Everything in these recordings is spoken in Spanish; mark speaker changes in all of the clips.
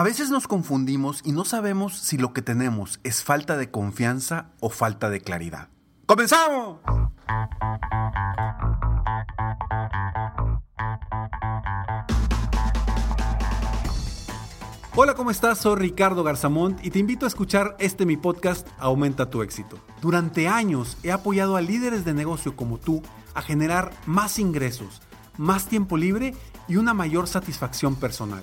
Speaker 1: A veces nos confundimos y no sabemos si lo que tenemos es falta de confianza o falta de claridad. ¡Comenzamos! Hola, ¿cómo estás? Soy Ricardo Garzamont y te invito a escuchar este mi podcast Aumenta tu éxito. Durante años he apoyado a líderes de negocio como tú a generar más ingresos, más tiempo libre y una mayor satisfacción personal.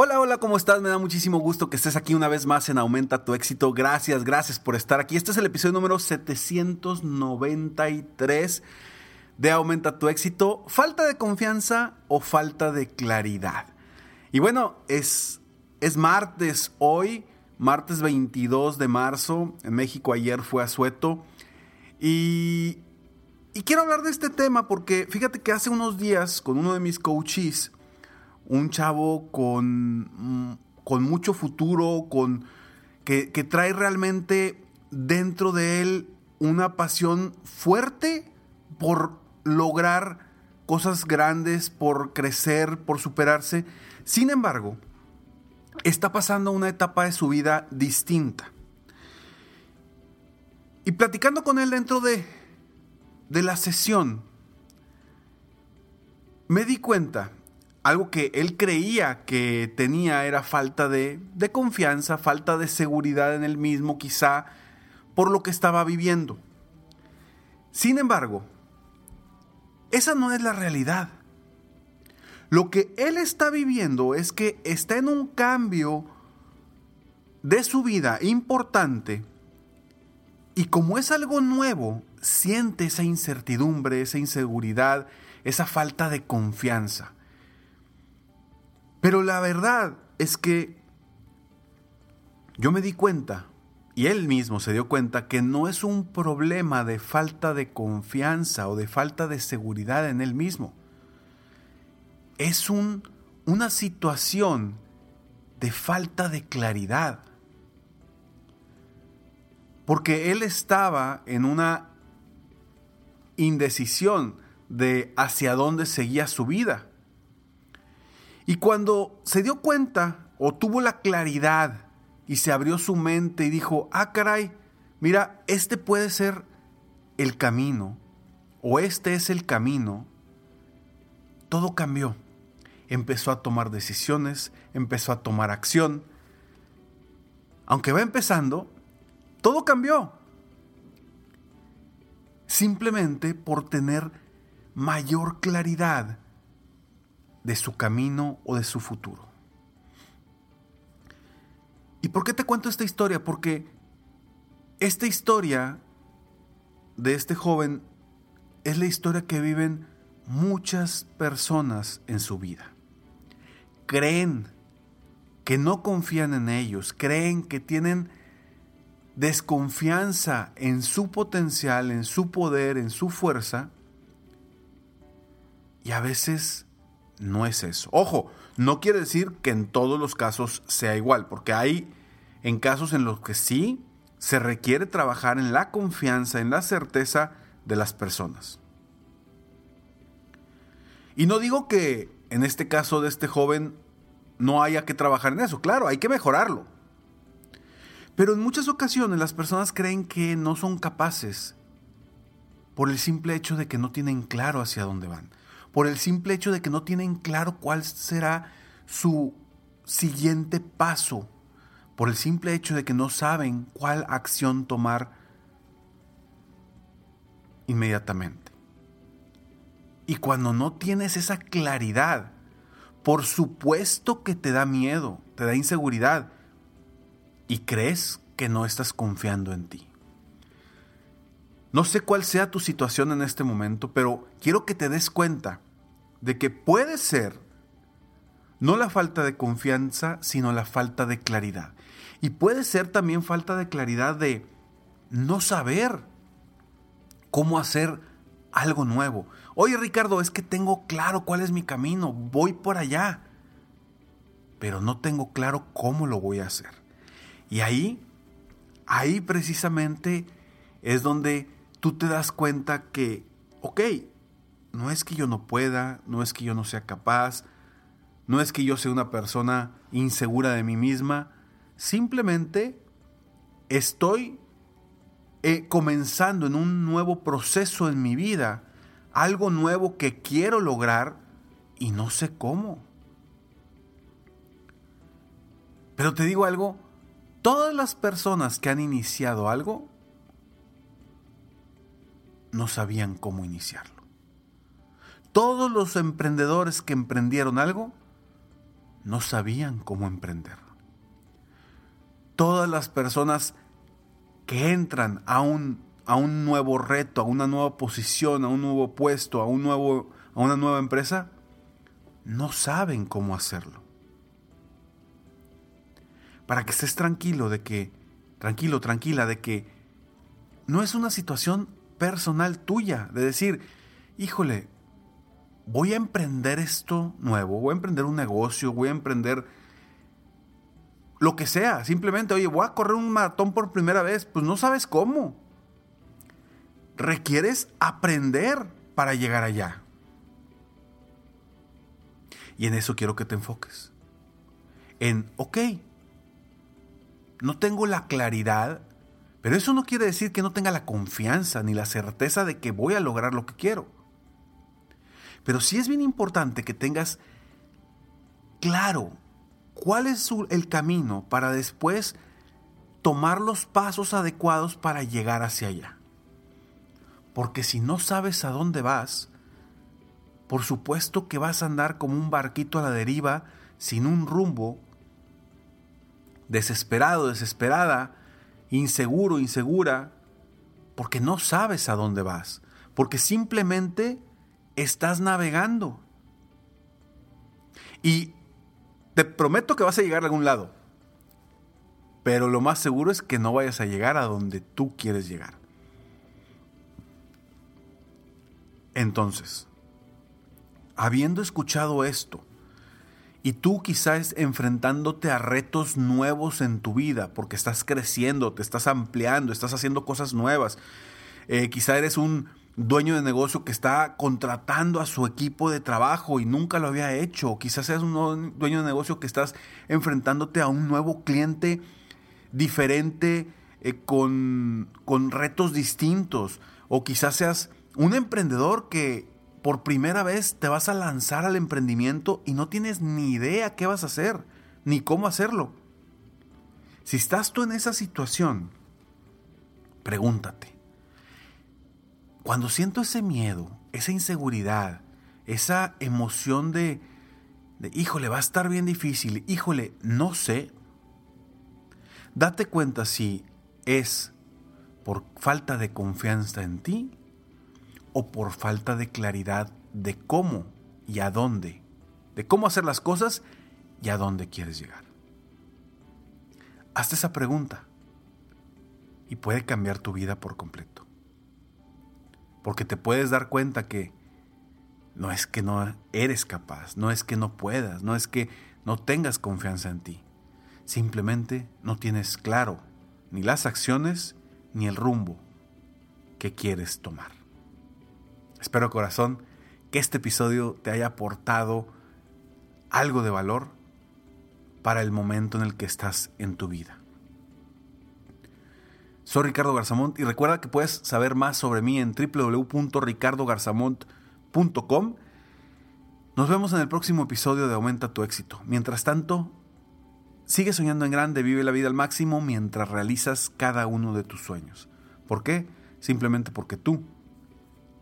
Speaker 1: Hola, hola, ¿cómo estás? Me da muchísimo gusto que estés aquí una vez más en Aumenta tu éxito. Gracias, gracias por estar aquí. Este es el episodio número 793 de Aumenta tu éxito. ¿Falta de confianza o falta de claridad? Y bueno, es, es martes hoy, martes 22 de marzo. En México ayer fue asueto. Y, y quiero hablar de este tema porque fíjate que hace unos días con uno de mis coaches, un chavo con, mm, con mucho futuro, con, que, trae realmente dentro de él una pasión fuerte por lograr cosas grandes, por crecer, por superarse. Sin embargo, está pasando una etapa de su vida distinta. Y platicando con él dentro de, de la sesión, me di cuenta algo que él creía que tenía era falta de, confianza, falta de seguridad en él mismo, quizá por lo que estaba viviendo. Sin embargo, esa no es la realidad. Lo que él está viviendo es que está en un cambio de su vida importante y como es algo nuevo, siente esa incertidumbre, esa inseguridad, esa falta de confianza. Pero la verdad es que yo me di cuenta, y él mismo se dio cuenta, que no es un problema de falta de confianza o de falta de seguridad en él mismo. Es un, una situación de falta de claridad. Porque él estaba en una indecisión de hacia dónde seguía su vida. Y cuando se dio cuenta o tuvo la claridad y se abrió su mente y dijo, ah, caray, mira, este puede ser el camino o este es el camino, todo cambió. Empezó a tomar decisiones, empezó a tomar acción. Aunque va empezando, todo cambió. Simplemente por tener mayor claridad de su camino o de su futuro. ¿Y por qué te cuento esta historia? Porque esta historia de este joven es la historia que viven muchas personas en su vida. Creen que no confían en ellos, creen que tienen desconfianza en su potencial, en su poder, en su fuerza, y a veces no es eso. Ojo, no quiere decir que en todos los casos sea igual, porque hay en casos en los que sí se requiere trabajar en la confianza, en la certeza de las personas. Y no digo que en este caso de este joven no haya que trabajar en eso, claro, hay que mejorarlo. Pero en muchas ocasiones las personas creen que no son capaces por el simple hecho de que no tienen claro hacia dónde van por el simple hecho de que no tienen claro cuál será su siguiente paso, por el simple hecho de que no saben cuál acción tomar inmediatamente. Y cuando no tienes esa claridad, por supuesto que te da miedo, te da inseguridad y crees que no estás confiando en ti. No sé cuál sea tu situación en este momento, pero quiero que te des cuenta de que puede ser no la falta de confianza, sino la falta de claridad. Y puede ser también falta de claridad de no saber cómo hacer algo nuevo. Oye Ricardo, es que tengo claro cuál es mi camino, voy por allá, pero no tengo claro cómo lo voy a hacer. Y ahí, ahí precisamente es donde tú te das cuenta que, ok, no es que yo no pueda, no es que yo no sea capaz, no es que yo sea una persona insegura de mí misma, simplemente estoy eh, comenzando en un nuevo proceso en mi vida, algo nuevo que quiero lograr y no sé cómo. Pero te digo algo, todas las personas que han iniciado algo no sabían cómo iniciarlo. Todos los emprendedores que emprendieron algo no sabían cómo emprender. Todas las personas que entran a un, a un nuevo reto, a una nueva posición, a un nuevo puesto, a, un nuevo, a una nueva empresa, no saben cómo hacerlo. Para que estés tranquilo de que, tranquilo, tranquila, de que no es una situación personal tuya, de decir, híjole, voy a emprender esto nuevo, voy a emprender un negocio, voy a emprender lo que sea, simplemente, oye, voy a correr un maratón por primera vez, pues no sabes cómo. Requieres aprender para llegar allá. Y en eso quiero que te enfoques. En, ok, no tengo la claridad, pero eso no quiere decir que no tenga la confianza ni la certeza de que voy a lograr lo que quiero. Pero sí es bien importante que tengas claro cuál es el camino para después tomar los pasos adecuados para llegar hacia allá. Porque si no sabes a dónde vas, por supuesto que vas a andar como un barquito a la deriva, sin un rumbo, desesperado, desesperada, inseguro, insegura, porque no sabes a dónde vas, porque simplemente estás navegando. Y te prometo que vas a llegar a algún lado. Pero lo más seguro es que no vayas a llegar a donde tú quieres llegar. Entonces, habiendo escuchado esto, y tú quizás enfrentándote a retos nuevos en tu vida, porque estás creciendo, te estás ampliando, estás haciendo cosas nuevas, eh, quizá eres un dueño de negocio que está contratando a su equipo de trabajo y nunca lo había hecho. Quizás seas un dueño de negocio que estás enfrentándote a un nuevo cliente diferente eh, con, con retos distintos. O quizás seas un emprendedor que por primera vez te vas a lanzar al emprendimiento y no tienes ni idea qué vas a hacer, ni cómo hacerlo. Si estás tú en esa situación, pregúntate, cuando siento ese miedo, esa inseguridad, esa emoción de, de, híjole, va a estar bien difícil, híjole, no sé, date cuenta si es por falta de confianza en ti o por falta de claridad de cómo y a dónde, de cómo hacer las cosas y a dónde quieres llegar. Hazte esa pregunta y puede cambiar tu vida por completo. Porque te puedes dar cuenta que no es que no eres capaz, no es que no puedas, no es que no tengas confianza en ti. Simplemente no tienes claro ni las acciones ni el rumbo que quieres tomar. Espero corazón que este episodio te haya aportado algo de valor para el momento en el que estás en tu vida. Soy Ricardo Garzamont y recuerda que puedes saber más sobre mí en www.ricardogarzamont.com. Nos vemos en el próximo episodio de Aumenta tu éxito. Mientras tanto, sigue soñando en grande, vive la vida al máximo mientras realizas cada uno de tus sueños. ¿Por qué? Simplemente porque tú